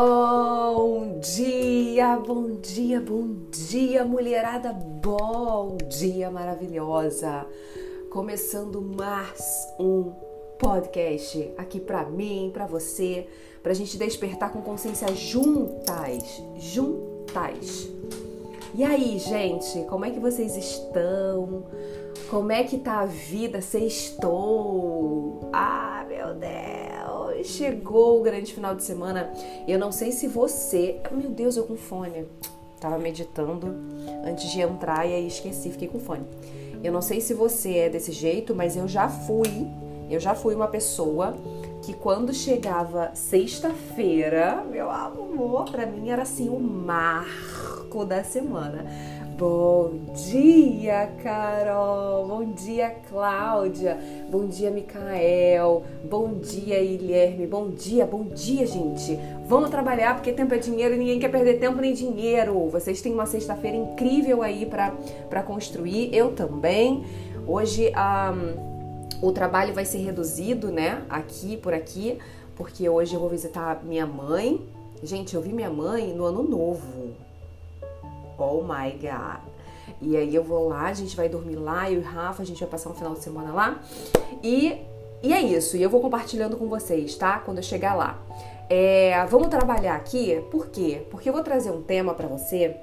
Bom dia, bom dia, bom dia, mulherada, bom dia maravilhosa. Começando mais um podcast aqui para mim, para você, pra gente despertar com consciência juntas, juntas. E aí, gente, como é que vocês estão? Como é que tá a vida? Sextou? Ah, meu Deus! Chegou o grande final de semana. Eu não sei se você. Meu Deus, eu com fone. Tava meditando antes de entrar e aí esqueci, fiquei com fone. Eu não sei se você é desse jeito, mas eu já fui. Eu já fui uma pessoa que quando chegava sexta-feira, meu amor, para mim era assim o marco da semana. Bom dia, Carol. Bom dia, Cláudia. Bom dia, Micael. Bom dia, Guilherme. Bom dia, bom dia, gente. Vamos trabalhar porque tempo é dinheiro e ninguém quer perder tempo nem dinheiro. Vocês têm uma sexta-feira incrível aí para construir. Eu também. Hoje um, o trabalho vai ser reduzido, né? Aqui, por aqui, porque hoje eu vou visitar minha mãe. Gente, eu vi minha mãe no ano novo. Oh my God. E aí eu vou lá, a gente vai dormir lá, eu e Rafa, a gente vai passar um final de semana lá. E, e é isso, e eu vou compartilhando com vocês, tá? Quando eu chegar lá. É, vamos trabalhar aqui, por quê? Porque eu vou trazer um tema para você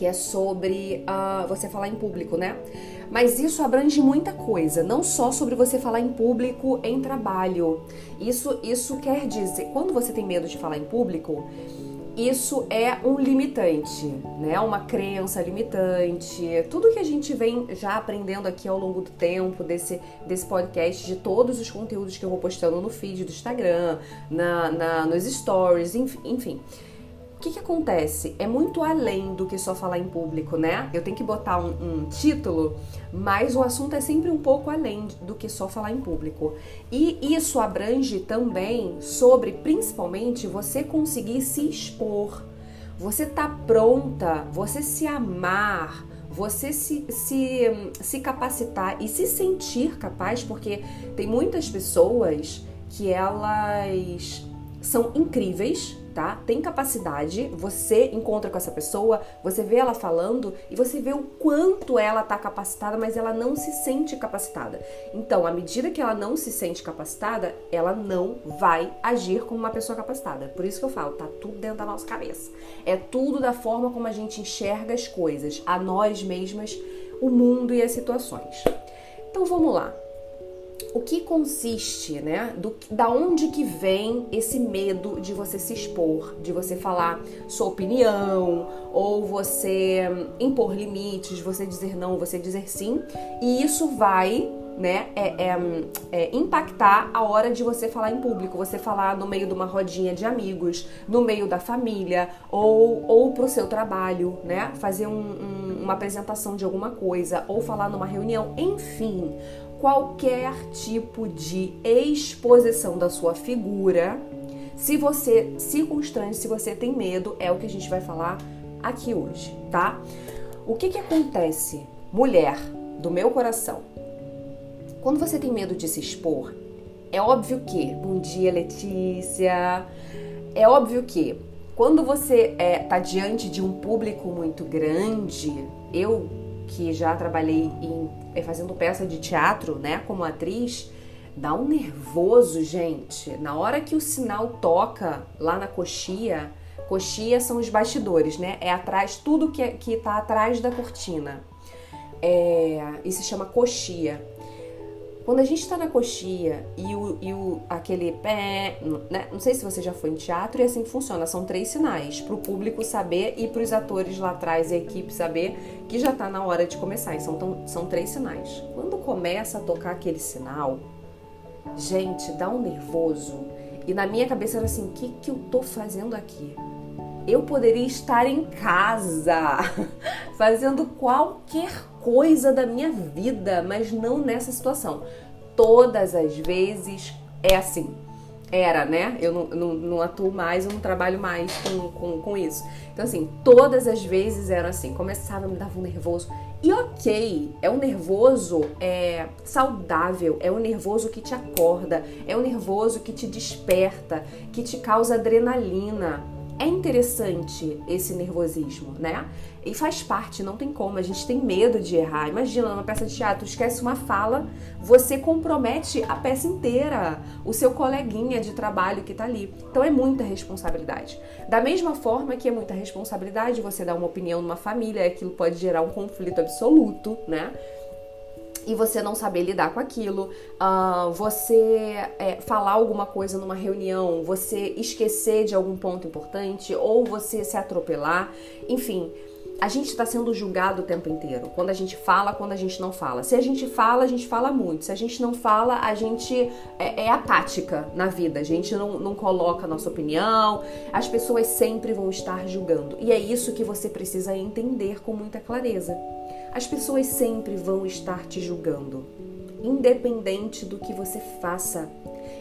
que é sobre uh, você falar em público, né? Mas isso abrange muita coisa, não só sobre você falar em público em trabalho. Isso, isso quer dizer, quando você tem medo de falar em público, isso é um limitante, né? Uma crença limitante. Tudo que a gente vem já aprendendo aqui ao longo do tempo desse, desse podcast, de todos os conteúdos que eu vou postando no feed do Instagram, na, na nos stories, enfim. O que, que acontece? É muito além do que só falar em público, né? Eu tenho que botar um, um, título, mas o assunto é sempre um pouco além do que só falar em público. E isso abrange também sobre, principalmente, você conseguir se expor, você tá pronta, você se amar, você se, se, se capacitar e se sentir capaz, porque tem muitas pessoas que elas são incríveis, tá? Tem capacidade, você encontra com essa pessoa, você vê ela falando e você vê o quanto ela tá capacitada, mas ela não se sente capacitada. Então, à medida que ela não se sente capacitada, ela não vai agir como uma pessoa capacitada. Por isso que eu falo, tá tudo dentro da nossa cabeça. É tudo da forma como a gente enxerga as coisas, a nós mesmas, o mundo e as situações. Então vamos lá o que consiste, né? Do, da onde que vem esse medo de você se expor, de você falar sua opinião, ou você hum, impor limites, você dizer não, você dizer sim, e isso vai né, é, é, hum, é, impactar a hora de você falar em público, você falar no meio de uma rodinha de amigos, no meio da família ou, ou pro seu trabalho, né, fazer um, um, uma apresentação de alguma coisa ou falar numa reunião, enfim, qualquer tipo de exposição da sua figura. Se você se constrange, se você tem medo, é o que a gente vai falar aqui hoje, tá? O que que acontece, mulher do meu coração? Quando você tem medo de se expor, é óbvio que, bom dia Letícia, é óbvio que quando você é, tá diante de um público muito grande, eu que já trabalhei em, eh, fazendo peça de teatro, né, como atriz, dá um nervoso, gente. Na hora que o sinal toca lá na coxia, coxia são os bastidores, né? É atrás, tudo que, é, que tá atrás da cortina. É, e se chama coxia. Quando a gente está na coxia e o, e o aquele pé, né? não sei se você já foi em teatro e assim funciona, são três sinais para o público saber e para os atores lá atrás e a equipe saber que já está na hora de começar. E são, tão, são três sinais. Quando começa a tocar aquele sinal, gente, dá um nervoso. E na minha cabeça era assim, o que, que eu tô fazendo aqui? eu poderia estar em casa fazendo qualquer coisa da minha vida, mas não nessa situação. Todas as vezes é assim. era, né? Eu não, não, não, atuo mais, eu não trabalho mais com, com, com isso. Então, assim, todas as vezes era assim. Começava, me dava um nervoso. E ok, é um nervoso é, saudável, é um nervoso que te acorda, é um nervoso que te desperta, que te causa adrenalina é interessante esse nervosismo, né? E faz parte, não tem como, a gente tem medo de errar. Imagina, numa peça de teatro, esquece uma fala, você compromete a peça inteira, o seu coleguinha de trabalho que tá ali. Então é muita responsabilidade. Da mesma forma que é muita responsabilidade você dar uma opinião numa família, aquilo pode gerar um conflito absoluto, né? e você não saber lidar com aquilo, uh, você é, falar alguma coisa numa reunião, você esquecer de algum ponto importante ou você se atropelar, enfim. A gente está sendo julgado o tempo inteiro. Quando a gente fala, quando a gente não fala. Se a gente fala, a gente fala muito. Se a gente não fala, a gente é, é apática na vida. A gente não, não coloca a nossa opinião. As pessoas sempre vão estar julgando. E é isso que você precisa entender com muita clareza. As pessoas sempre vão estar te julgando, independente do que você faça,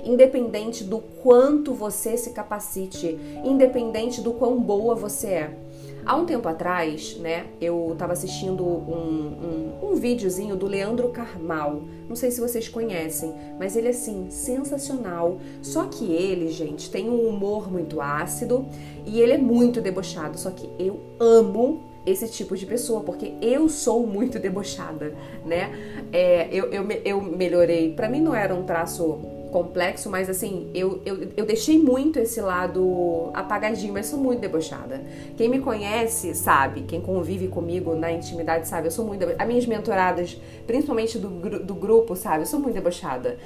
independente do quanto você se capacite, independente do quão boa você é. Há um tempo atrás, né, eu estava assistindo um, um, um videozinho do Leandro Carmal. Não sei se vocês conhecem, mas ele é assim, sensacional. Só que ele, gente, tem um humor muito ácido e ele é muito debochado. Só que eu amo esse tipo de pessoa, porque eu sou muito debochada, né? É, eu, eu, eu melhorei. Para mim não era um traço complexo, mas assim, eu, eu, eu deixei muito esse lado apagadinho, mas sou muito debochada. Quem me conhece sabe, quem convive comigo na intimidade sabe, eu sou muito. As minhas mentoradas, principalmente do, do grupo, sabe, eu sou muito debochada.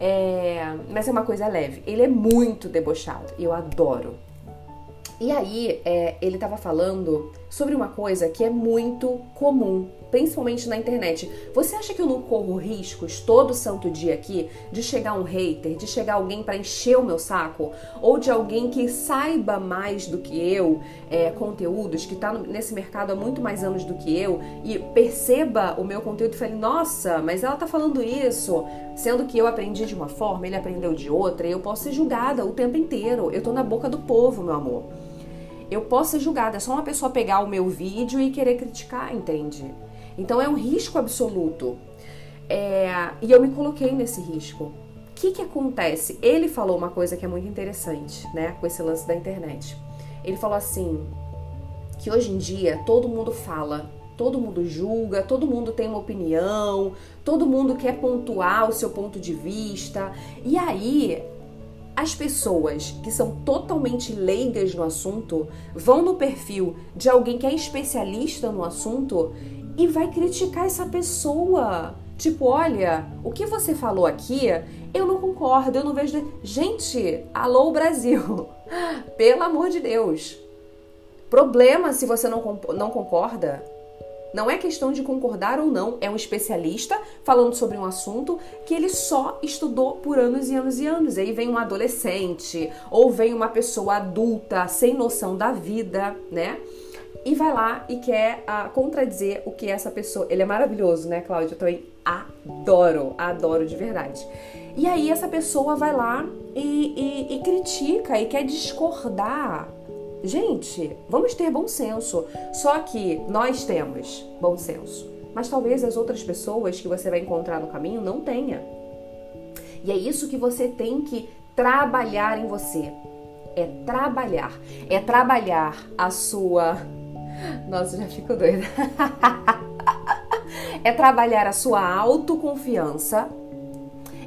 É, mas é uma coisa leve. Ele é muito debochado eu adoro. E aí, é, ele estava falando sobre uma coisa que é muito comum, principalmente na internet. Você acha que eu não corro riscos todo santo dia aqui de chegar um hater, de chegar alguém para encher o meu saco, ou de alguém que saiba mais do que eu, é, conteúdos, que está nesse mercado há muito mais anos do que eu, e perceba o meu conteúdo e fale, nossa, mas ela tá falando isso, sendo que eu aprendi de uma forma, ele aprendeu de outra, e eu posso ser julgada o tempo inteiro. Eu tô na boca do povo, meu amor eu posso ser julgada. É só uma pessoa pegar o meu vídeo e querer criticar, entende? Então é um risco absoluto. É, e eu me coloquei nesse risco. O que, que acontece? Ele falou uma coisa que é muito interessante, né? Com esse lance da internet. Ele falou assim: que hoje em dia todo mundo fala, todo mundo julga, todo mundo tem uma opinião, todo mundo quer pontuar o seu ponto de vista. E aí as pessoas que são totalmente leigas no assunto vão no perfil de alguém que é especialista no assunto e vai criticar essa pessoa. Tipo, olha, o que você falou aqui, eu não concordo, eu não vejo. Gente, alô Brasil! Pelo amor de Deus! Problema se você não, não concorda. Não é questão de concordar ou não, é um especialista falando sobre um assunto que ele só estudou por anos e anos e anos. Aí vem um adolescente ou vem uma pessoa adulta sem noção da vida, né? E vai lá e quer uh, contradizer o que essa pessoa. Ele é maravilhoso, né, Cláudia? Eu também adoro, adoro de verdade. E aí essa pessoa vai lá e, e, e critica e quer discordar Gente, vamos ter bom senso. Só que nós temos bom senso, mas talvez as outras pessoas que você vai encontrar no caminho não tenha. E é isso que você tem que trabalhar em você. É trabalhar. É trabalhar a sua. Nossa, já fico doida. é trabalhar a sua autoconfiança.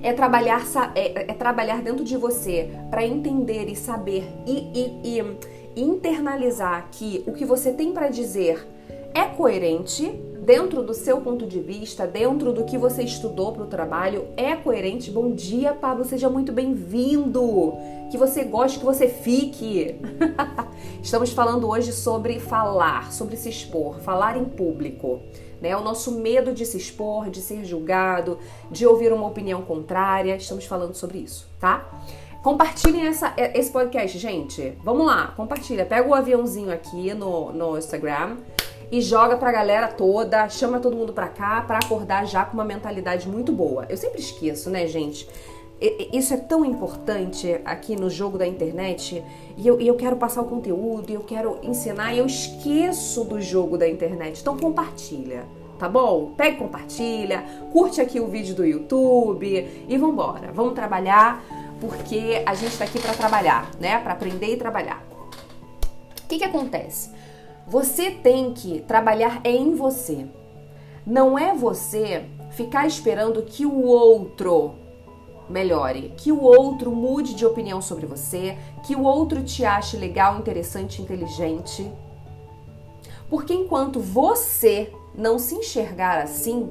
É trabalhar, é, é trabalhar dentro de você para entender e saber e, e, e internalizar que o que você tem para dizer é coerente dentro do seu ponto de vista, dentro do que você estudou para o trabalho, é coerente. Bom dia, Pablo, seja muito bem-vindo. Que você goste, que você fique. Estamos falando hoje sobre falar, sobre se expor, falar em público. Né? O nosso medo de se expor, de ser julgado, de ouvir uma opinião contrária. Estamos falando sobre isso, tá? Compartilhem essa, esse podcast, gente. Vamos lá, compartilha. Pega o aviãozinho aqui no, no Instagram e joga pra galera toda, chama todo mundo pra cá pra acordar já com uma mentalidade muito boa. Eu sempre esqueço, né, gente? isso é tão importante aqui no jogo da internet e eu, e eu quero passar o conteúdo, eu quero ensinar e eu esqueço do jogo da internet. Então compartilha, tá bom? Pega e compartilha, curte aqui o vídeo do YouTube e vambora. Vamos trabalhar porque a gente tá aqui para trabalhar, né? Para aprender e trabalhar. O que que acontece? Você tem que trabalhar em você. Não é você ficar esperando que o outro melhore, que o outro mude de opinião sobre você, que o outro te ache legal, interessante, inteligente. Porque enquanto você não se enxergar assim,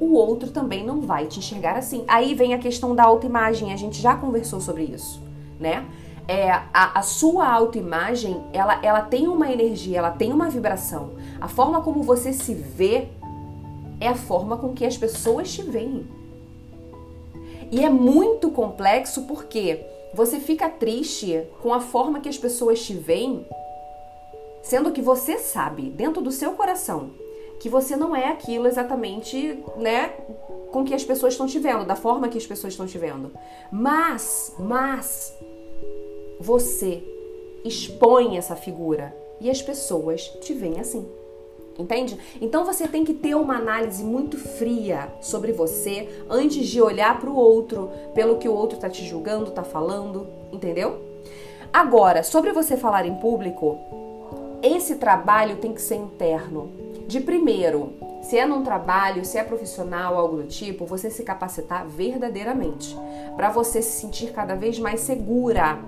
o outro também não vai te enxergar assim. Aí vem a questão da autoimagem, a gente já conversou sobre isso, né? É, a, a sua autoimagem, ela, ela tem uma energia, ela tem uma vibração. A forma como você se vê é a forma com que as pessoas te veem. E é muito complexo porque você fica triste com a forma que as pessoas te veem, sendo que você sabe, dentro do seu coração, que você não é aquilo exatamente, né, com que as pessoas estão te vendo, da forma que as pessoas estão te vendo. Mas, mas você expõe essa figura e as pessoas te veem assim. Entende? Então você tem que ter uma análise muito fria sobre você antes de olhar para o outro, pelo que o outro está te julgando, está falando, entendeu? Agora, sobre você falar em público, esse trabalho tem que ser interno. De primeiro, se é num trabalho, se é profissional, algo do tipo, você se capacitar verdadeiramente, para você se sentir cada vez mais segura.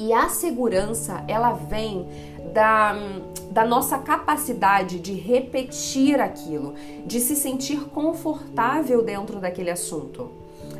E a segurança, ela vem da, da nossa capacidade de repetir aquilo, de se sentir confortável dentro daquele assunto.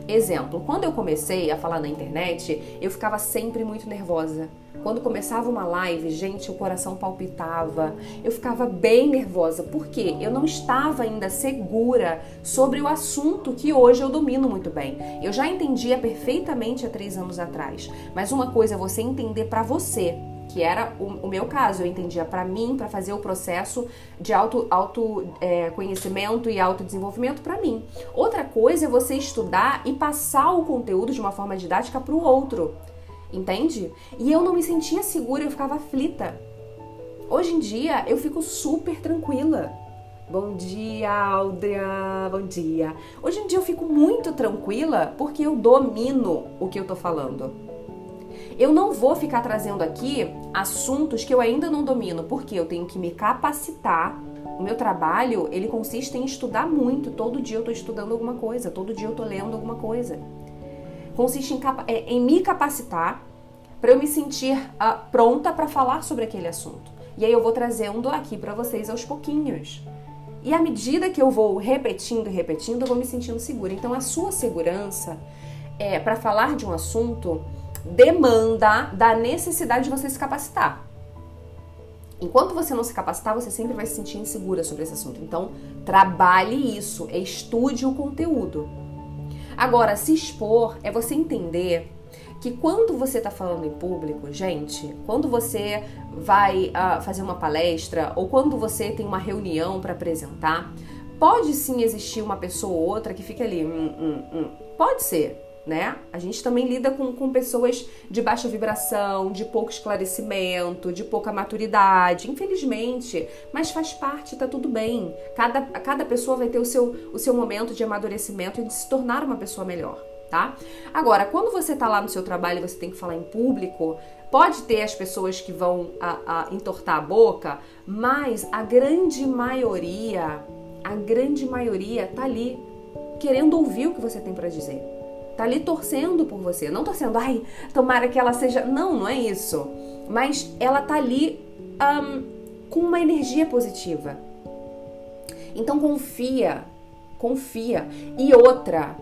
Exemplo, quando eu comecei a falar na internet, eu ficava sempre muito nervosa. Quando começava uma live, gente, o coração palpitava, eu ficava bem nervosa, porque eu não estava ainda segura sobre o assunto que hoje eu domino muito bem. Eu já entendia perfeitamente há três anos atrás, mas uma coisa é você entender para você, que era o, o meu caso. Eu entendia para mim, para fazer o processo de auto, auto é, conhecimento e autodesenvolvimento para mim. Outra coisa é você estudar e passar o conteúdo de uma forma didática para o outro. Entende? E eu não me sentia segura, eu ficava aflita. Hoje em dia eu fico super tranquila. Bom dia, Aldria. Bom dia. Hoje em dia eu fico muito tranquila porque eu domino o que eu tô falando. Eu não vou ficar trazendo aqui assuntos que eu ainda não domino, porque eu tenho que me capacitar. O meu trabalho, ele consiste em estudar muito. Todo dia eu estou estudando alguma coisa, todo dia eu estou lendo alguma coisa. Consiste em, é, em me capacitar para eu me sentir uh, pronta para falar sobre aquele assunto. E aí eu vou trazendo aqui para vocês aos pouquinhos. E à medida que eu vou repetindo e repetindo, eu vou me sentindo segura. Então a sua segurança é para falar de um assunto demanda da necessidade de você se capacitar. Enquanto você não se capacitar, você sempre vai se sentir insegura sobre esse assunto. Então, trabalhe isso, estude o conteúdo. Agora, se expor é você entender que quando você está falando em público, gente, quando você vai uh, fazer uma palestra ou quando você tem uma reunião para apresentar, pode sim existir uma pessoa ou outra que fica ali, hum, hum, hum. pode ser, né? A gente também lida com, com pessoas de baixa vibração, de pouco esclarecimento, de pouca maturidade, infelizmente, mas faz parte, tá tudo bem. Cada, cada pessoa vai ter o seu, o seu momento de amadurecimento e de se tornar uma pessoa melhor, tá? Agora, quando você tá lá no seu trabalho e você tem que falar em público, pode ter as pessoas que vão a, a entortar a boca, mas a grande maioria, a grande maioria tá ali querendo ouvir o que você tem para dizer tá ali torcendo por você, não torcendo, ai, tomara que ela seja. Não, não é isso. Mas ela tá ali um, com uma energia positiva. Então confia, confia. E outra,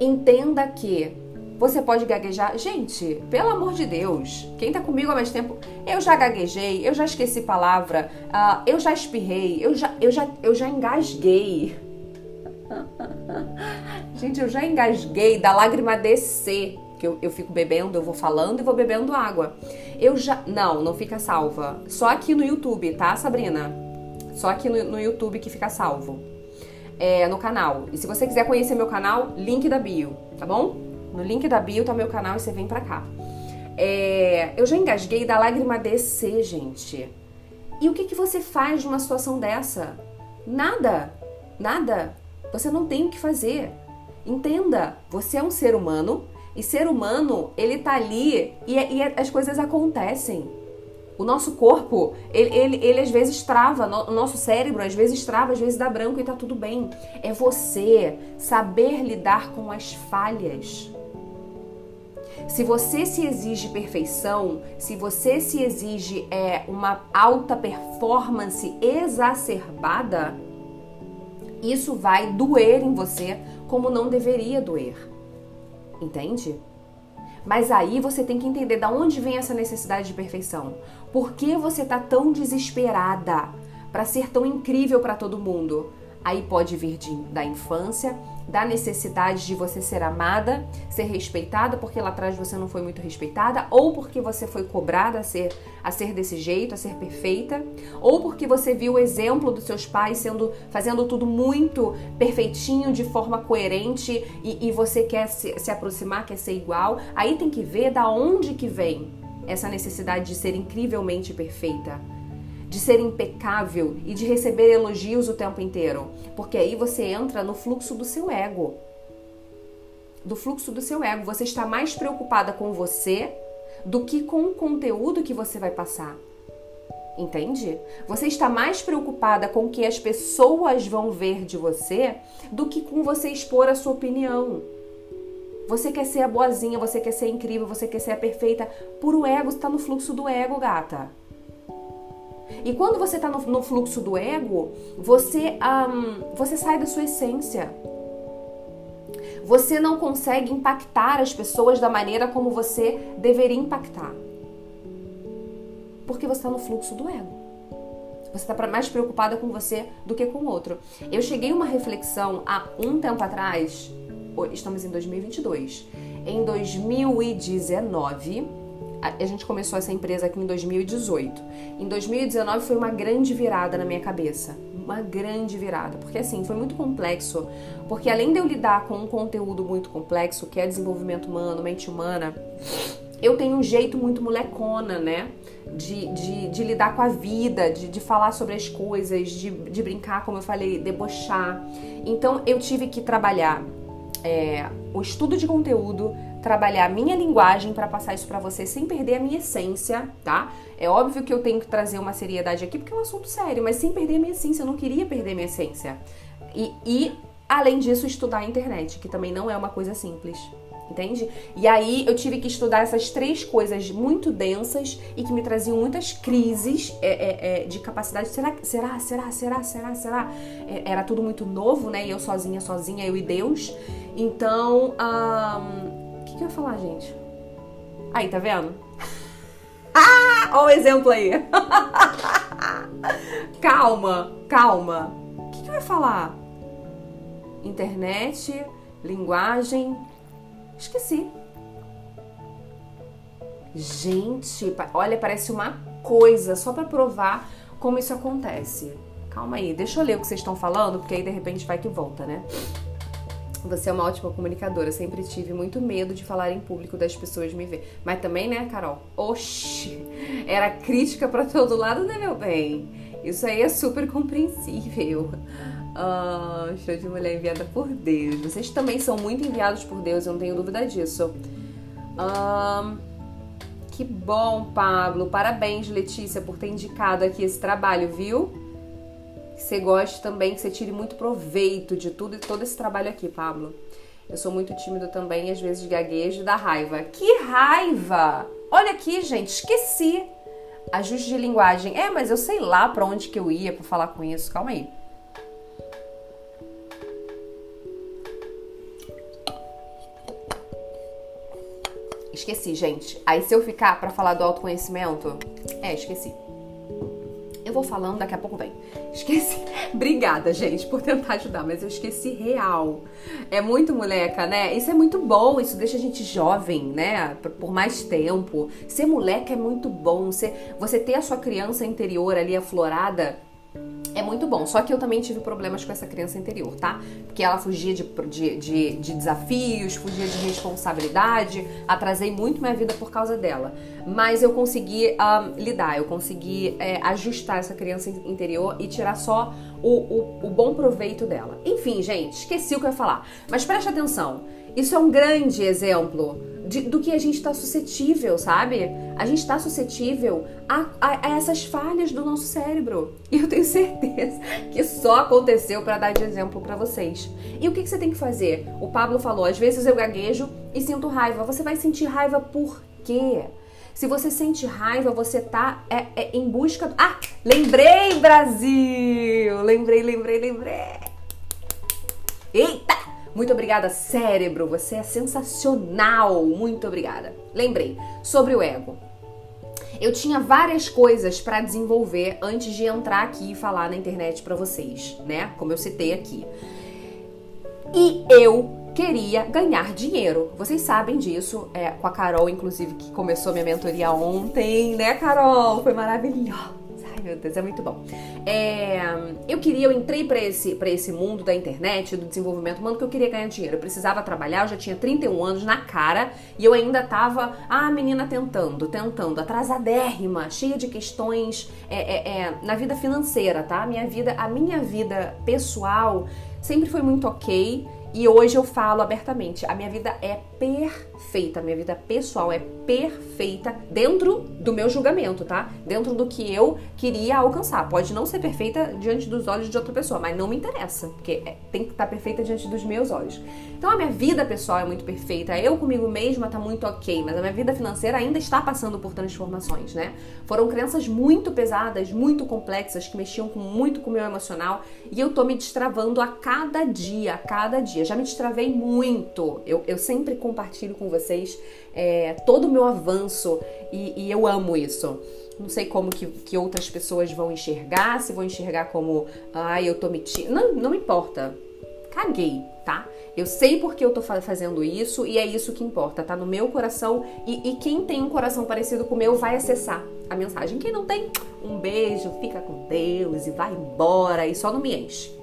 entenda que você pode gaguejar. Gente, pelo amor de Deus, quem tá comigo há mais tempo, eu já gaguejei, eu já esqueci palavra, uh, eu já espirrei, eu já, eu já, eu já engasguei. Gente, eu já engasguei da lágrima descer. Que eu, eu fico bebendo, eu vou falando e vou bebendo água. Eu já. Não, não fica salva. Só aqui no YouTube, tá, Sabrina? Só aqui no, no YouTube que fica salvo. É, no canal. E se você quiser conhecer meu canal, link da bio, tá bom? No link da bio tá meu canal e você vem pra cá. É, eu já engasguei da lágrima descer, gente. E o que, que você faz numa situação dessa? Nada. Nada. Você não tem o que fazer. Entenda, você é um ser humano e ser humano, ele tá ali e, e as coisas acontecem. O nosso corpo, ele, ele, ele às vezes trava, o nosso cérebro às vezes trava, às vezes dá branco e tá tudo bem. É você saber lidar com as falhas. Se você se exige perfeição, se você se exige é, uma alta performance exacerbada, isso vai doer em você como não deveria doer. Entende? Mas aí você tem que entender da onde vem essa necessidade de perfeição. Por que você tá tão desesperada para ser tão incrível para todo mundo? Aí pode vir de, da infância, da necessidade de você ser amada, ser respeitada, porque lá atrás você não foi muito respeitada, ou porque você foi cobrada a ser, a ser desse jeito, a ser perfeita, ou porque você viu o exemplo dos seus pais sendo fazendo tudo muito perfeitinho, de forma coerente, e, e você quer se, se aproximar, quer ser igual. Aí tem que ver da onde que vem essa necessidade de ser incrivelmente perfeita de ser impecável e de receber elogios o tempo inteiro, porque aí você entra no fluxo do seu ego. Do fluxo do seu ego, você está mais preocupada com você do que com o conteúdo que você vai passar. Entende? Você está mais preocupada com o que as pessoas vão ver de você do que com você expor a sua opinião. Você quer ser a boazinha, você quer ser incrível, você quer ser a perfeita. Puro ego, está no fluxo do ego, gata. E quando você está no, no, fluxo do ego, você, um, você sai da sua essência. Você não consegue impactar as pessoas da maneira como você deveria impactar. Porque você está no fluxo do ego. Você está mais preocupada com você do que com o outro. Eu cheguei a uma reflexão há um tempo atrás, estamos em 2022. Em 2019, a gente começou essa empresa aqui em 2018. Em 2019 foi uma grande virada na minha cabeça. Uma grande virada. Porque assim, foi muito complexo. Porque além de eu lidar com um conteúdo muito complexo, que é desenvolvimento humano, mente humana, eu tenho um jeito muito molecona, né? De, de, de lidar com a vida, de, de falar sobre as coisas, de, de brincar, como eu falei, debochar. Então eu tive que trabalhar é, o estudo de conteúdo, trabalhar a minha linguagem para passar isso para você sem perder a minha essência, tá? É óbvio que eu tenho que trazer uma seriedade aqui porque é um assunto sério, mas sem perder a minha essência, eu não queria perder a minha essência. E, e além disso, estudar a internet, que também não é uma coisa simples. Entende? E aí eu tive que estudar essas três coisas muito densas e que me traziam muitas crises é, é, é, de capacidade. Será, será, será, será, será, será? É, era tudo muito novo, né? E eu sozinha, sozinha, eu e Deus. Então, um, que eu ia falar, gente? Aí, tá vendo? Ah, olha o exemplo aí. calma, calma. O que, que eu ia falar? Internet, linguagem. Esqueci. Gente, olha, parece uma coisa só para provar como isso acontece. Calma aí, deixa eu ler o que vocês estão falando, porque aí de repente vai que volta, né? Você é uma ótima comunicadora. Sempre tive muito medo de falar em público das pessoas me ver. Mas também, né, Carol? Oxi! Era crítica para todo lado, né, meu bem? Isso aí é super compreensível. Ah, show de mulher enviada por Deus. Vocês também são muito enviados por Deus, eu não tenho dúvida disso. Ah, que bom, Pablo. Parabéns, Letícia, por ter indicado aqui esse trabalho, viu? Que você goste também, que você tire muito proveito de tudo e todo esse trabalho aqui, Pablo. Eu sou muito tímido também às vezes gaguejo da raiva. Que raiva! Olha aqui, gente, esqueci. Ajuste de linguagem. É, mas eu sei lá para onde que eu ia para falar com isso. Calma aí. Esqueci, gente. Aí se eu ficar para falar do autoconhecimento, é, esqueci. Eu vou falando, daqui a pouco vem. Esqueci. Obrigada, gente, por tentar ajudar, mas eu esqueci real. É muito moleca, né? Isso é muito bom, isso deixa a gente jovem, né? Por mais tempo. Ser moleca é muito bom. Você, você ter a sua criança interior ali aflorada é muito bom. Só que eu também tive problemas com essa criança interior, tá? Porque ela fugia de, de, de, de, desafios, fugia de responsabilidade. Atrasei muito minha vida por causa dela. Mas eu consegui um, lidar, eu consegui é, ajustar essa criança interior e tirar só o, o, o bom proveito dela. Enfim, gente, esqueci o que eu ia falar. Mas preste atenção. Isso é um grande exemplo de, do que a gente está suscetível, sabe? A gente está suscetível a, a, a, essas falhas do nosso cérebro. E eu tenho certeza que só aconteceu para dar de exemplo para vocês. E o que, que você tem que fazer? O Pablo falou: às vezes eu gaguejo e sinto raiva. Você vai sentir raiva por quê? Se você sente raiva, você tá é, é, em busca. Do... Ah, lembrei, Brasil! Lembrei, lembrei, lembrei. Eita! Muito obrigada, cérebro. Você é sensacional. Muito obrigada. Lembrei sobre o ego. Eu tinha várias coisas para desenvolver antes de entrar aqui e falar na internet para vocês, né? Como eu citei aqui. E eu queria ganhar dinheiro. Vocês sabem disso, é, com a Carol, inclusive, que começou minha mentoria ontem, né, Carol? Foi maravilhoso. Meu Deus, é muito bom. É, eu queria, eu entrei para esse, pra esse mundo da internet, do desenvolvimento humano, que eu queria ganhar dinheiro. Eu precisava trabalhar, eu já tinha 31 anos na cara e eu ainda tava, ah, menina tentando, tentando, atrasadérrima, cheia de questões é, é, é, na vida financeira, tá? A minha vida, a minha vida pessoal sempre foi muito ok. E hoje eu falo abertamente, a minha vida é perfeita, a minha vida pessoal é perfeita dentro do meu julgamento, tá? Dentro do que eu queria alcançar. Pode não ser perfeita diante dos olhos de outra pessoa, mas não me interessa, porque é, tem que estar perfeita diante dos meus olhos. Então a minha vida pessoal é muito perfeita, eu comigo mesma tá muito ok, mas a minha vida financeira ainda está passando por transformações, né? Foram crenças muito pesadas, muito complexas, que mexiam com, muito com o meu emocional e eu tô me destravando a cada dia, a cada dia. Já me destravei muito. Eu, eu sempre compartilho com vocês é, todo o meu avanço e, e eu amo isso. Não sei como que, que, outras pessoas vão enxergar, se vão enxergar como, ai, eu tô mentindo. Não, não importa. Caguei, tá? Eu sei porque eu tô fazendo isso e é isso que importa, tá no meu coração. E, e quem tem um coração parecido com o meu vai acessar a mensagem. Quem não tem, um beijo, fica com Deus e vai embora e só não me enche.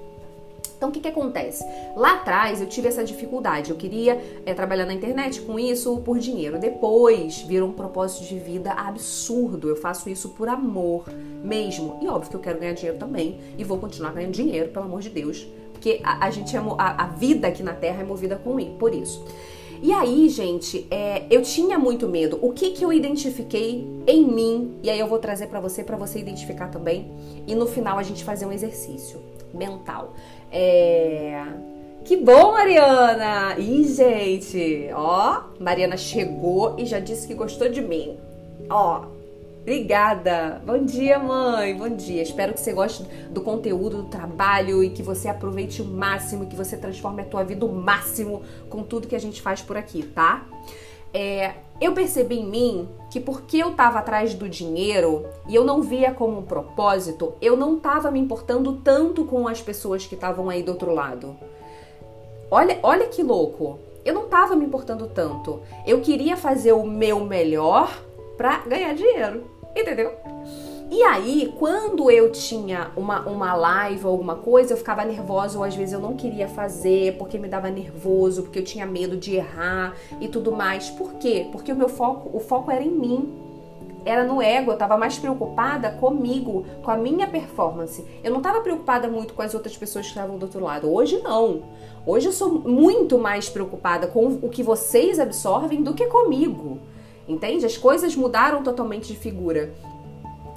Então, o que, que acontece? Lá atrás eu tive essa dificuldade. Eu queria é, trabalhar na internet com isso por dinheiro. Depois virou um propósito de vida absurdo. Eu faço isso por amor mesmo. E óbvio que eu quero ganhar dinheiro também. E vou continuar ganhando dinheiro, pelo amor de Deus. Porque a, a gente é, a, a vida aqui na Terra é movida com por isso. E aí, gente, é, eu tinha muito medo. O que que eu identifiquei em mim? E aí eu vou trazer para você, para você identificar também. E no final a gente fazer um exercício mental. É... Que bom, Mariana! Ih, gente, ó, Mariana chegou e já disse que gostou de mim. Ó, obrigada. Bom dia, mãe. Bom dia. Espero que você goste do conteúdo, do trabalho e que você aproveite o máximo, que você transforme a tua vida o máximo com tudo que a gente faz por aqui, tá? É, eu percebi em mim que porque eu estava atrás do dinheiro e eu não via como um propósito, eu não estava me importando tanto com as pessoas que estavam aí do outro lado. Olha, olha que louco. Eu não estava me importando tanto. Eu queria fazer o meu melhor para ganhar dinheiro, entendeu? E aí, quando eu tinha uma, uma live ou alguma coisa, eu ficava nervosa ou às vezes eu não queria fazer porque me dava nervoso, porque eu tinha medo de errar e tudo mais. Por quê? Porque o meu foco, o foco era em mim. Era no ego, eu estava mais preocupada comigo, com a minha performance. Eu não estava preocupada muito com as outras pessoas que estavam do outro lado. Hoje não. Hoje eu sou muito mais preocupada com o que vocês absorvem do que comigo. Entende? As coisas mudaram totalmente de figura.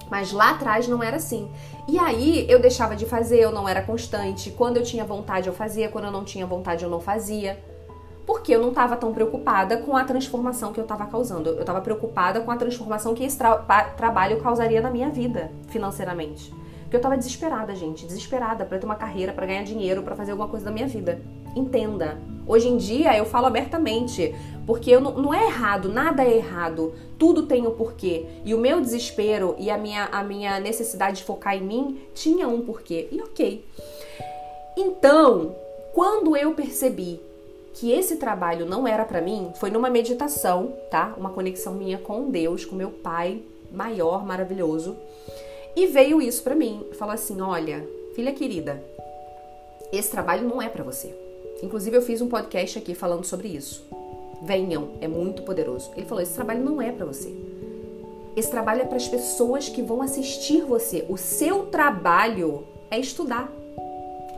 Mas lá atrás não era assim. E aí eu deixava de fazer, eu não era constante. Quando eu tinha vontade eu fazia, quando eu não tinha vontade eu não fazia. Porque eu não estava tão preocupada com a transformação que eu estava causando. Eu estava preocupada com a transformação que esse tra trabalho causaria na minha vida, financeiramente. Porque eu estava desesperada, gente, desesperada para ter uma carreira, para ganhar dinheiro, para fazer alguma coisa da minha vida. Entenda. Hoje em dia eu falo abertamente, porque não, não é errado, nada é errado, tudo tem um porquê. E o meu desespero e a minha, a minha necessidade de focar em mim tinha um porquê. E ok. Então, quando eu percebi que esse trabalho não era para mim, foi numa meditação, tá? Uma conexão minha com Deus, com meu pai maior, maravilhoso. E veio isso para mim, falou assim: "Olha, filha querida, esse trabalho não é para você. Inclusive eu fiz um podcast aqui falando sobre isso. Venham, é muito poderoso. Ele falou: esse trabalho não é para você. Esse trabalho é para as pessoas que vão assistir você. O seu trabalho é estudar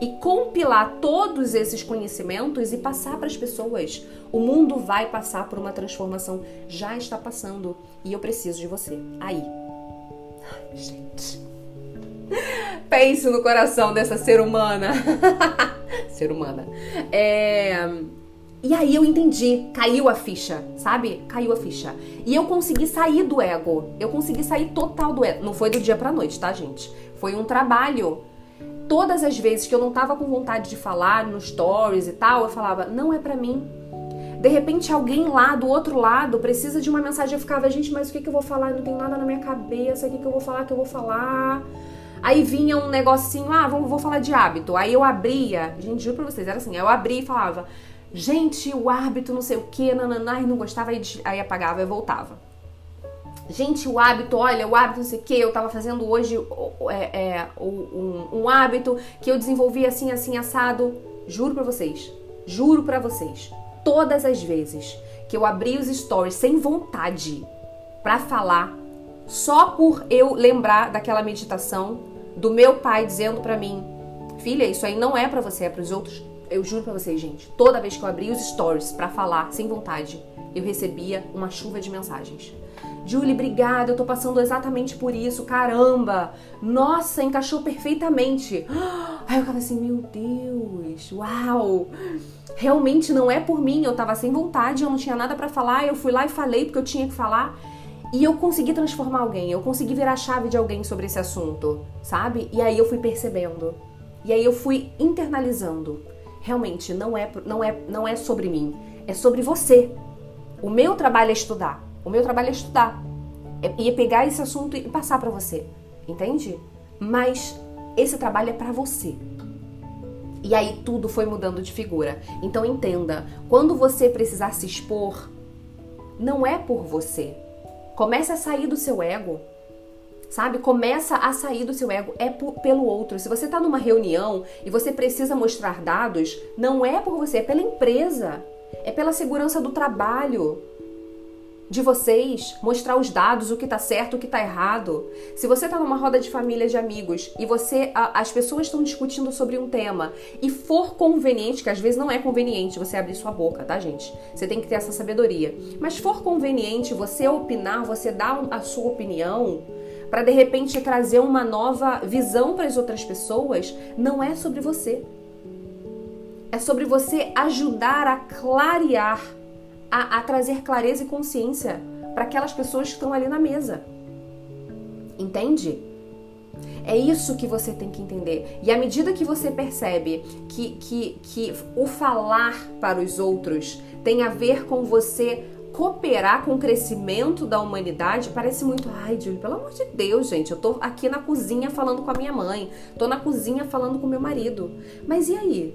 e compilar todos esses conhecimentos e passar para as pessoas. O mundo vai passar por uma transformação, já está passando e eu preciso de você. Aí. Ai, gente. Pense no coração dessa ser humana. ser humana. É e aí eu entendi, caiu a ficha, sabe? Caiu a ficha. E eu consegui sair do ego. Eu consegui sair total do ego. Não foi do dia pra noite, tá, gente? Foi um trabalho. Todas as vezes que eu não tava com vontade de falar nos stories e tal, eu falava, não é para mim. De repente alguém lá do outro lado precisa de uma mensagem. Eu ficava, gente, mas o que, que eu vou falar? Não tenho nada na minha cabeça. O que, que eu vou falar? O que eu vou falar? Aí vinha um negocinho, ah, vou, vou falar de hábito. Aí eu abria, gente, juro pra vocês, era assim, eu abria e falava, Gente, o hábito não sei o que, nananá, e não gostava, aí, aí apagava e voltava. Gente, o hábito, olha, o hábito não sei o que, eu tava fazendo hoje é, é, um, um hábito que eu desenvolvi assim, assim, assado. Juro pra vocês, juro pra vocês, todas as vezes que eu abri os stories sem vontade para falar, só por eu lembrar daquela meditação do meu pai dizendo para mim, filha, isso aí não é para você, é para os outros eu juro pra vocês, gente, toda vez que eu abri os stories para falar sem vontade, eu recebia uma chuva de mensagens. Julie, obrigada, eu tô passando exatamente por isso, caramba! Nossa, encaixou perfeitamente. Aí eu ficava assim, meu Deus, uau! Realmente não é por mim, eu tava sem vontade, eu não tinha nada para falar, eu fui lá e falei porque eu tinha que falar. E eu consegui transformar alguém, eu consegui virar a chave de alguém sobre esse assunto, sabe? E aí eu fui percebendo. E aí eu fui internalizando realmente não é, não é, não é sobre mim, é sobre você. O meu trabalho é estudar. O meu trabalho é estudar. E é pegar esse assunto e passar para você. Entende? Mas esse trabalho é para você. E aí tudo foi mudando de figura. Então entenda, quando você precisar se expor, não é por você. Comece a sair do seu ego sabe? Começa a sair do seu ego, é por, pelo outro. Se você está numa reunião e você precisa mostrar dados, não é por você, é pela empresa, é pela segurança do trabalho de vocês, mostrar os dados, o que está certo, o que está errado. Se você está numa roda de família de amigos e você a, as pessoas estão discutindo sobre um tema e for conveniente, que às vezes não é conveniente você abrir sua boca, tá, gente? Você tem que ter essa sabedoria. Mas for conveniente você opinar, você dar a sua opinião, para de repente trazer uma nova visão para as outras pessoas, não é sobre você. É sobre você ajudar a clarear, a, a trazer clareza e consciência para aquelas pessoas que estão ali na mesa. Entende? É isso que você tem que entender. E à medida que você percebe que, que, que o falar para os outros tem a ver com você cooperar com o crescimento da humanidade parece muito, ai, Julie, pelo amor de Deus, gente, eu tô aqui na cozinha falando com a minha mãe, tô na cozinha falando com meu marido. Mas e aí?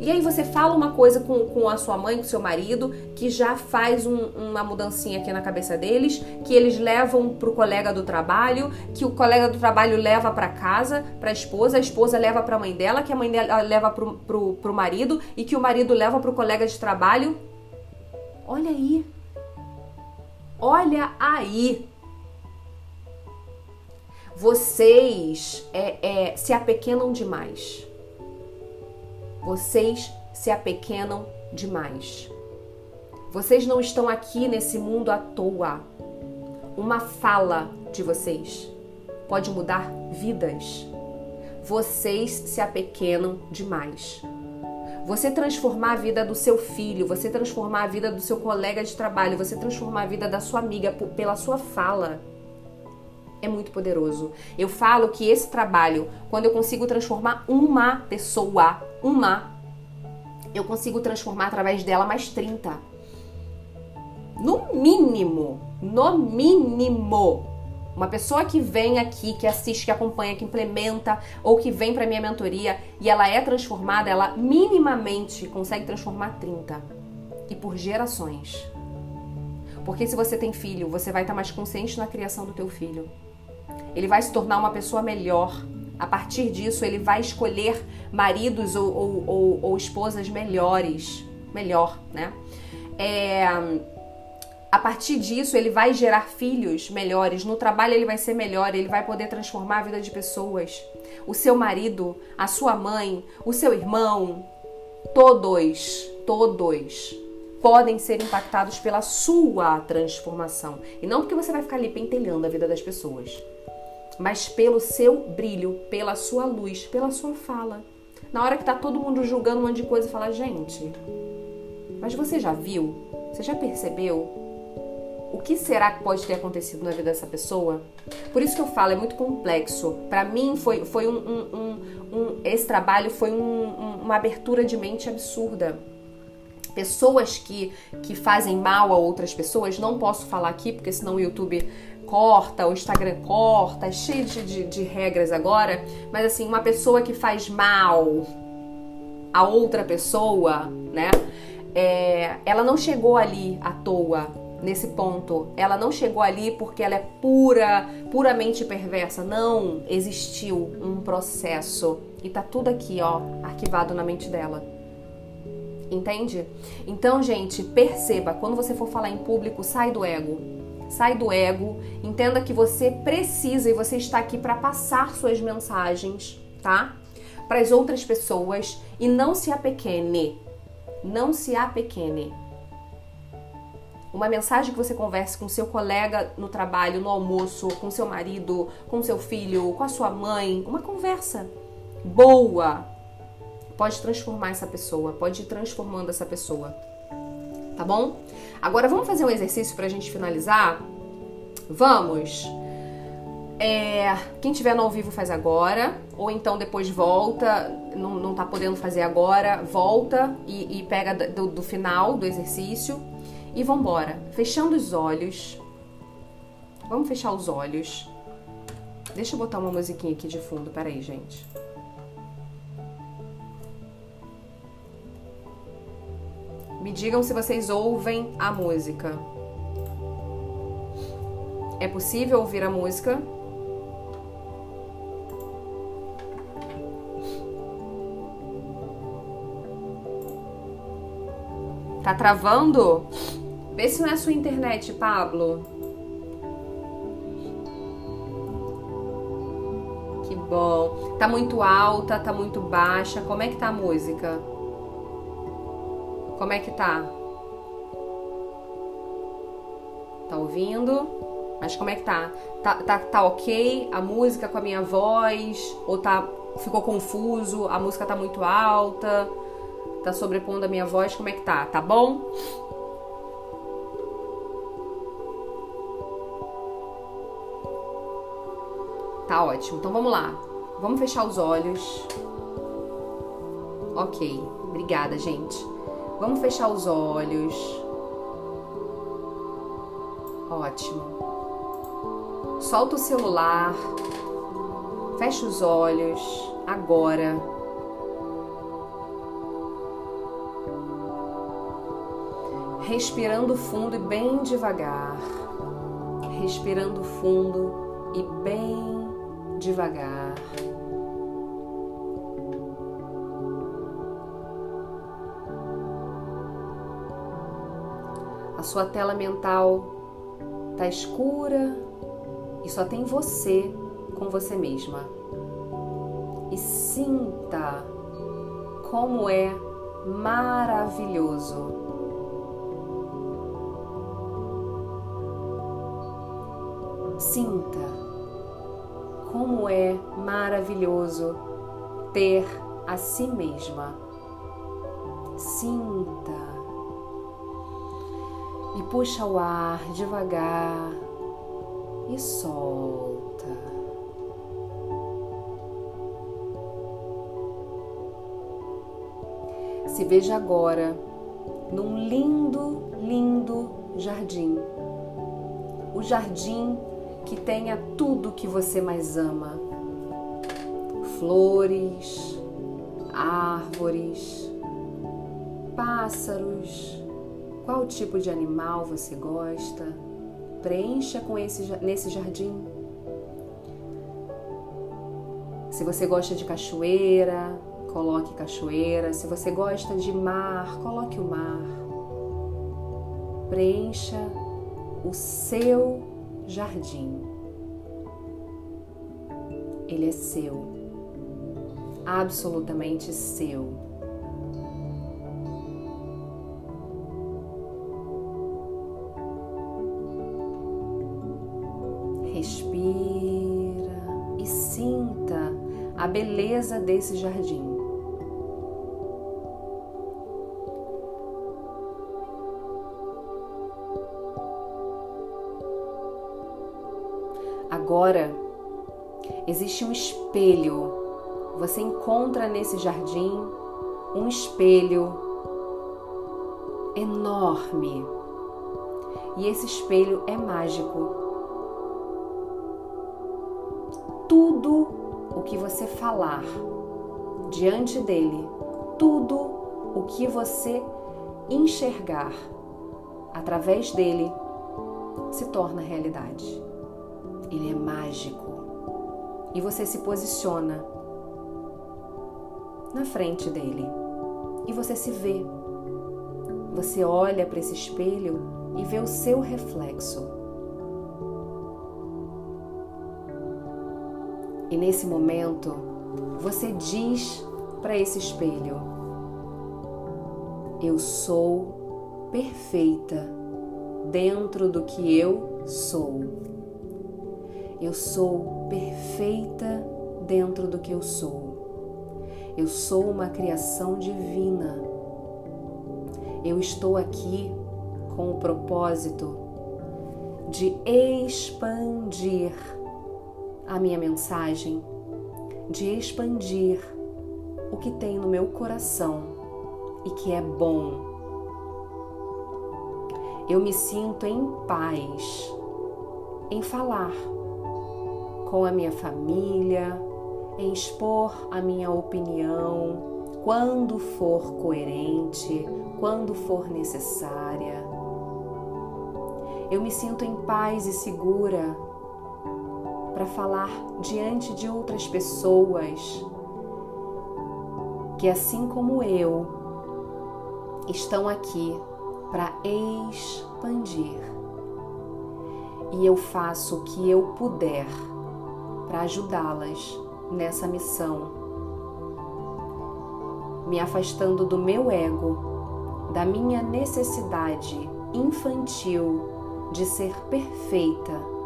E aí você fala uma coisa com, com a sua mãe, com seu marido, que já faz um, uma mudancinha aqui na cabeça deles, que eles levam pro colega do trabalho, que o colega do trabalho leva para casa, para a esposa, a esposa leva para a mãe dela, que a mãe dela leva pro, pro, pro marido e que o marido leva pro colega de trabalho. Olha aí, Olha aí. Vocês é, é, se apequenam demais. Vocês se apequenam demais. Vocês não estão aqui nesse mundo à toa. Uma fala de vocês pode mudar vidas. Vocês se apequenam demais. Você transformar a vida do seu filho, você transformar a vida do seu colega de trabalho, você transformar a vida da sua amiga pela sua fala. É muito poderoso. Eu falo que esse trabalho, quando eu consigo transformar uma pessoa, uma, eu consigo transformar através dela mais 30. No mínimo, no mínimo. Uma pessoa que vem aqui, que assiste, que acompanha, que implementa ou que vem para minha mentoria e ela é transformada, ela minimamente consegue transformar 30 e por gerações. Porque se você tem filho, você vai estar mais consciente na criação do teu filho. Ele vai se tornar uma pessoa melhor A partir disso, ele vai escolher maridos ou, ou, ou, ou esposas melhores, melhor, né? É, a partir disso, ele vai gerar filhos melhores. No trabalho, ele vai ser melhor. Ele vai poder transformar a vida de pessoas. O seu marido, a sua mãe, o seu irmão, todos, todos podem ser impactados pela sua transformação. E não porque você vai ficar ali pentelhando a vida das pessoas, mas pelo seu brilho, pela sua luz, pela sua fala. Na hora que tá todo mundo julgando um monte de coisa, fala, gente, mas você já viu? Você já percebeu? O que será que pode ter acontecido na vida dessa pessoa? Por isso que eu falo, é muito complexo. Para mim, foi, foi um, um, um, esse trabalho foi uma abertura de mente absurda pessoas que, que fazem mal a outras pessoas, não posso falar aqui, porque senão o YouTube corta, o Instagram corta, é cheio de, de, de regras agora, mas assim, uma pessoa que faz mal a outra pessoa, né? É, ela não chegou ali à toa nesse ponto. Ela não chegou ali porque ela é pura, puramente perversa. Não, existiu um processo e tá tudo aqui, ó, arquivado na mente dela. Entende? Então, gente, perceba, quando você for falar em público, sai do ego. Sai do ego, entenda que você precisa e você está aqui para passar suas mensagens, tá? Para as outras pessoas e não se apequene. Não se apequene. Uma mensagem que você converse com seu colega no trabalho, no almoço, com seu marido, com seu filho, com a sua mãe, uma conversa boa, pode transformar essa pessoa, pode ir transformando essa pessoa. Tá bom? Agora vamos fazer um exercício pra gente finalizar? Vamos! É, quem tiver no ao vivo faz agora, ou então depois volta, não, não tá podendo fazer agora, volta e, e pega do, do final do exercício e vambora. Fechando os olhos. Vamos fechar os olhos. Deixa eu botar uma musiquinha aqui de fundo, peraí, gente. Me digam se vocês ouvem a música. É possível ouvir a música? Tá travando? Vê se não é a sua internet, Pablo. Que bom. Tá muito alta, tá muito baixa. Como é que tá a música? Como é que tá? Tá ouvindo? Mas como é que tá? Tá, tá? tá ok a música com a minha voz? Ou tá ficou confuso? A música tá muito alta? Tá sobrepondo a minha voz? Como é que tá? Tá bom? Tá ótimo. Então vamos lá. Vamos fechar os olhos. Ok. Obrigada, gente. Vamos fechar os olhos. Ótimo. Solta o celular. Fecha os olhos. Agora. Respirando fundo e bem devagar. Respirando fundo e bem devagar. Sua tela mental está escura e só tem você com você mesma. E sinta como é maravilhoso. Sinta como é maravilhoso ter a si mesma. Sinta puxa o ar devagar e solta. Se veja agora num lindo, lindo jardim. O jardim que tenha tudo que você mais ama: flores, árvores, pássaros qual tipo de animal você gosta? Preencha com esse, nesse jardim. Se você gosta de cachoeira, coloque cachoeira. Se você gosta de mar, coloque o mar. Preencha o seu jardim. Ele é seu, absolutamente seu. Beleza desse jardim. Agora existe um espelho. Você encontra nesse jardim um espelho enorme. E esse espelho é mágico. Tudo o que você falar diante dele, tudo o que você enxergar através dele se torna realidade. Ele é mágico. E você se posiciona na frente dele. E você se vê. Você olha para esse espelho e vê o seu reflexo. E nesse momento, você diz para esse espelho: Eu sou perfeita dentro do que eu sou. Eu sou perfeita dentro do que eu sou. Eu sou uma criação divina. Eu estou aqui com o propósito de expandir a minha mensagem, de expandir o que tem no meu coração e que é bom. Eu me sinto em paz em falar com a minha família, em expor a minha opinião quando for coerente, quando for necessária. Eu me sinto em paz e segura para falar diante de outras pessoas que, assim como eu, estão aqui para expandir. E eu faço o que eu puder para ajudá-las nessa missão, me afastando do meu ego, da minha necessidade infantil de ser perfeita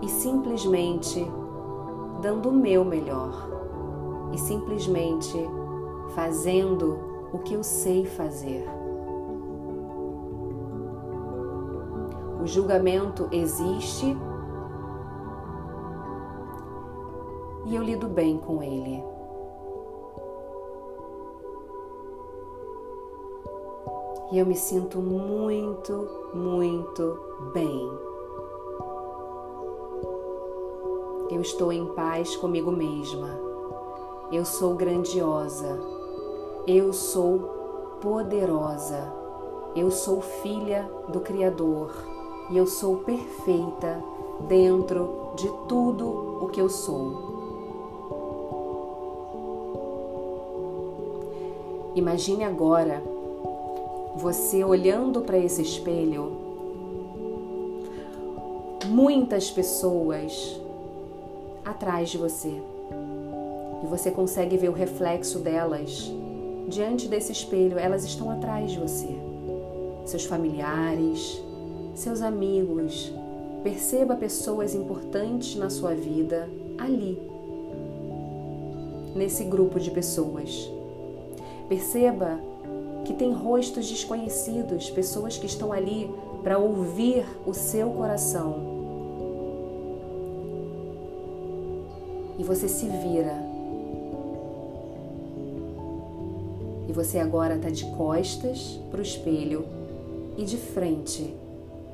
e simplesmente dando o meu melhor e simplesmente fazendo o que eu sei fazer. O julgamento existe e eu lido bem com ele. E eu me sinto muito, muito bem. Eu estou em paz comigo mesma. Eu sou grandiosa. Eu sou poderosa. Eu sou filha do Criador e eu sou perfeita dentro de tudo o que eu sou. Imagine agora você olhando para esse espelho, muitas pessoas atrás de você. E você consegue ver o reflexo delas diante desse espelho, elas estão atrás de você. Seus familiares, seus amigos. Perceba pessoas importantes na sua vida ali, nesse grupo de pessoas. Perceba que tem rostos desconhecidos, pessoas que estão ali para ouvir o seu coração. Você se vira. E você agora está de costas para o espelho e de frente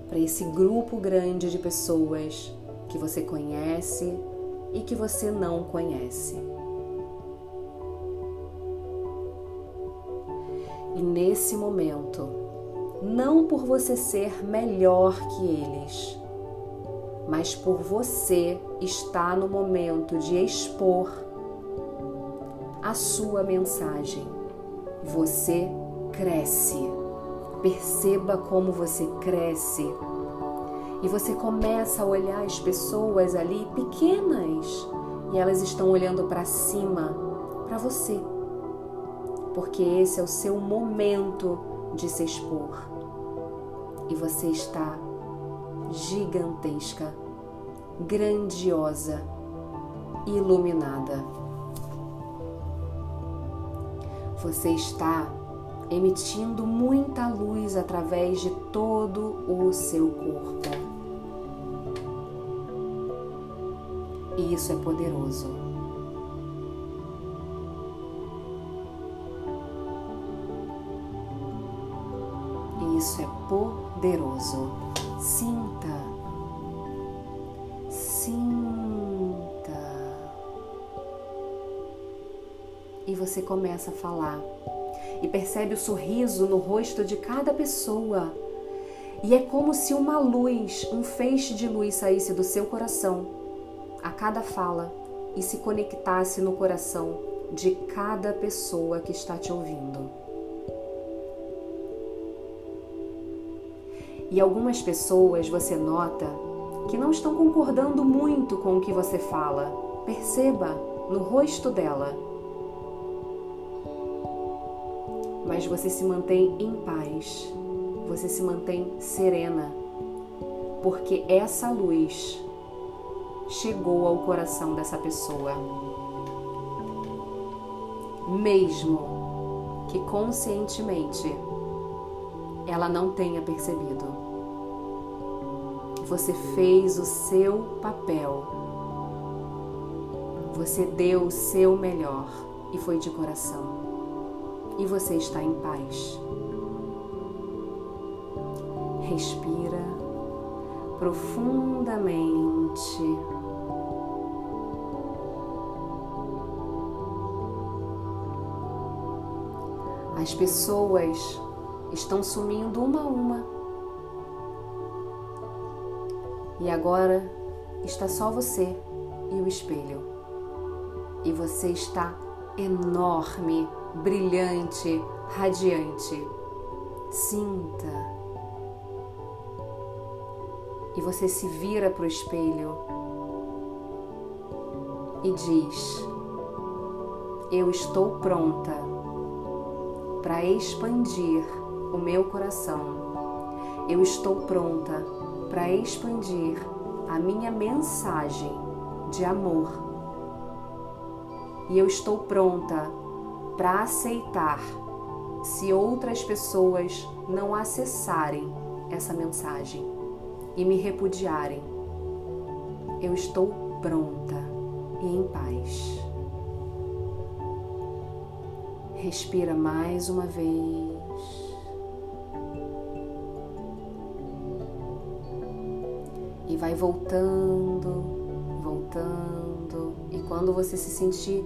para esse grupo grande de pessoas que você conhece e que você não conhece. E nesse momento, não por você ser melhor que eles, mas por você estar no momento de expor a sua mensagem. Você cresce. Perceba como você cresce. E você começa a olhar as pessoas ali pequenas e elas estão olhando para cima, para você. Porque esse é o seu momento de se expor. E você está gigantesca, grandiosa, iluminada. Você está emitindo muita luz através de todo o seu corpo. E isso é poderoso. Isso é poderoso. Sinta. Você começa a falar. E percebe o sorriso no rosto de cada pessoa. E é como se uma luz, um feixe de luz saísse do seu coração a cada fala e se conectasse no coração de cada pessoa que está te ouvindo. E algumas pessoas você nota que não estão concordando muito com o que você fala. Perceba no rosto dela. Mas você se mantém em paz, você se mantém serena, porque essa luz chegou ao coração dessa pessoa. Mesmo que conscientemente ela não tenha percebido. Você fez o seu papel. Você deu o seu melhor e foi de coração. E você está em paz. Respira profundamente. As pessoas estão sumindo uma a uma. E agora está só você e o espelho. E você está enorme, brilhante, radiante. Sinta. E você se vira para o espelho e diz: Eu estou pronta para expandir o meu coração. Eu estou pronta para expandir a minha mensagem de amor. E eu estou pronta para aceitar se outras pessoas não acessarem essa mensagem e me repudiarem. Eu estou pronta e em paz. Respira mais uma vez. e vai voltando, voltando. E quando você se sentir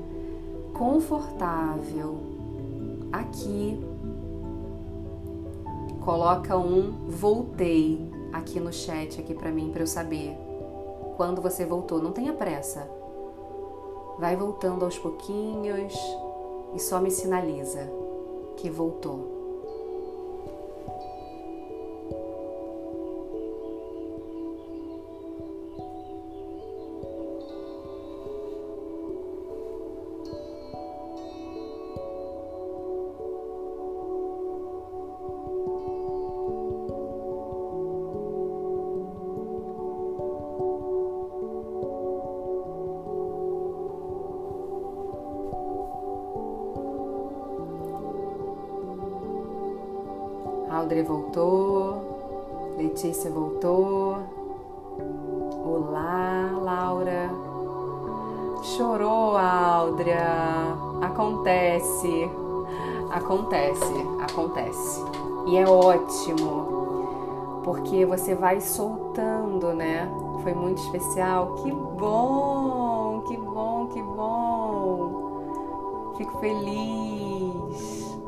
confortável aqui, coloca um voltei aqui no chat aqui para mim para eu saber quando você voltou. Não tenha pressa. Vai voltando aos pouquinhos e só me sinaliza que voltou. Você vai soltando, né? Foi muito especial. Que bom, que bom, que bom. Fico feliz.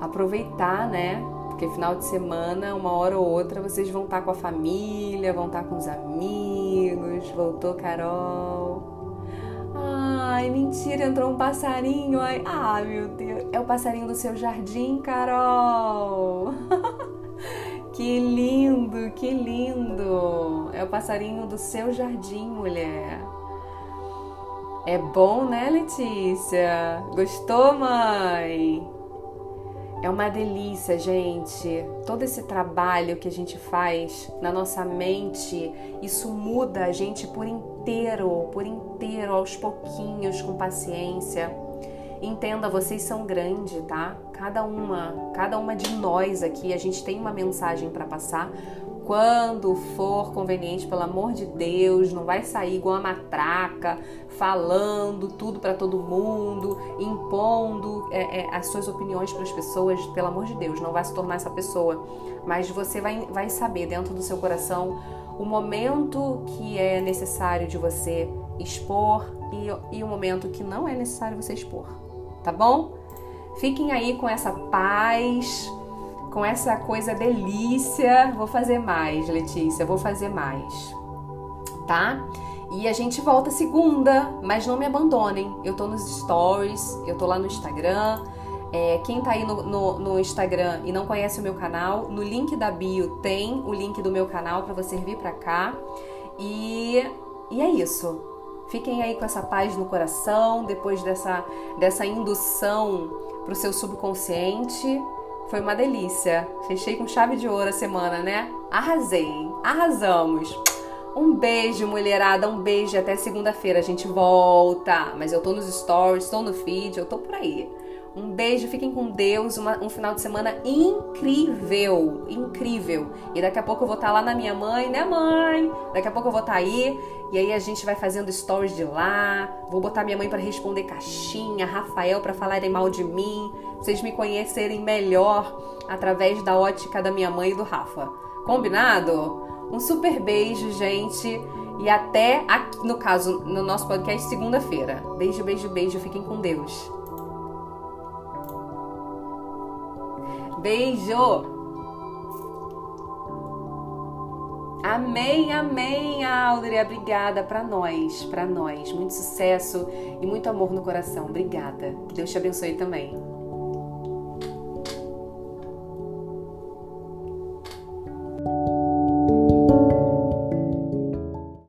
Aproveitar, né? Porque final de semana, uma hora ou outra, vocês vão estar com a família, vão estar com os amigos. Voltou, Carol. Ai, mentira, entrou um passarinho. Ai, ah, meu Deus. É o passarinho do seu jardim, Carol. que lindo, que lindo. É o passarinho do seu jardim, mulher. É bom, né, Letícia? Gostou, mãe? É uma delícia, gente. Todo esse trabalho que a gente faz na nossa mente, isso muda a gente por inteiro, por inteiro, aos pouquinhos, com paciência. Entenda, vocês são grandes, tá? Cada uma, cada uma de nós aqui, a gente tem uma mensagem para passar quando for conveniente, pelo amor de Deus, não vai sair igual uma matraca, falando tudo para todo mundo, impondo é, é, as suas opiniões para as pessoas, pelo amor de Deus, não vai se tornar essa pessoa. Mas você vai, vai saber dentro do seu coração o momento que é necessário de você expor e, e o momento que não é necessário você expor, tá bom? Fiquem aí com essa paz com essa coisa delícia. Vou fazer mais, Letícia, vou fazer mais. Tá? E a gente volta segunda, mas não me abandonem. Eu tô nos stories, eu tô lá no Instagram. É, quem tá aí no, no, no, Instagram e não conhece o meu canal, no link da bio tem o link do meu canal para você vir para cá. E, e é isso. Fiquem aí com essa paz no coração, depois dessa, dessa indução pro seu subconsciente. Foi uma delícia. Fechei com chave de ouro a semana, né? Arrasei. Arrasamos. Um beijo, mulherada. Um beijo. Até segunda-feira a gente volta. Mas eu tô nos stories, tô no feed, eu tô por aí. Um beijo, fiquem com Deus. Uma, um final de semana incrível, incrível. E daqui a pouco eu vou estar tá lá na minha mãe, né, mãe? Daqui a pouco eu vou estar tá aí. E aí a gente vai fazendo stories de lá. Vou botar minha mãe para responder caixinha, Rafael para falarem mal de mim. Vocês me conhecerem melhor através da ótica da minha mãe e do Rafa. Combinado? Um super beijo, gente. E até, aqui, no caso, no nosso podcast, segunda-feira. Beijo, beijo, beijo. Fiquem com Deus. Beijo! Amém, amém, Audrey. Obrigada para nós, para nós. Muito sucesso e muito amor no coração. Obrigada. Que Deus te abençoe também.